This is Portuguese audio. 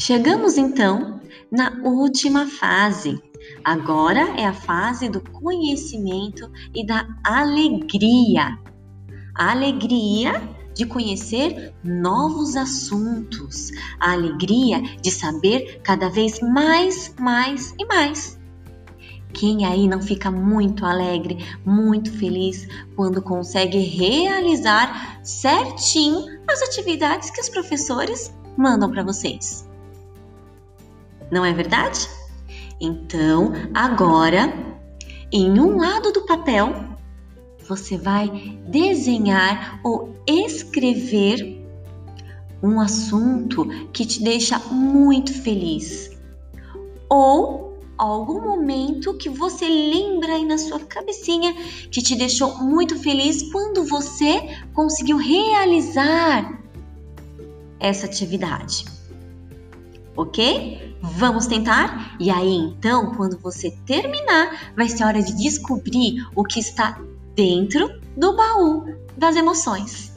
Chegamos então na última fase. Agora é a fase do conhecimento e da alegria. A alegria de conhecer novos assuntos, a alegria de saber cada vez mais, mais e mais. Quem aí não fica muito alegre, muito feliz quando consegue realizar certinho as atividades que os professores mandam para vocês? Não é verdade? Então, agora, em um lado do papel, você vai desenhar ou escrever um assunto que te deixa muito feliz. Ou algum momento que você lembra aí na sua cabecinha que te deixou muito feliz quando você conseguiu realizar essa atividade. Ok? Vamos tentar? E aí então, quando você terminar, vai ser hora de descobrir o que está dentro do baú das emoções.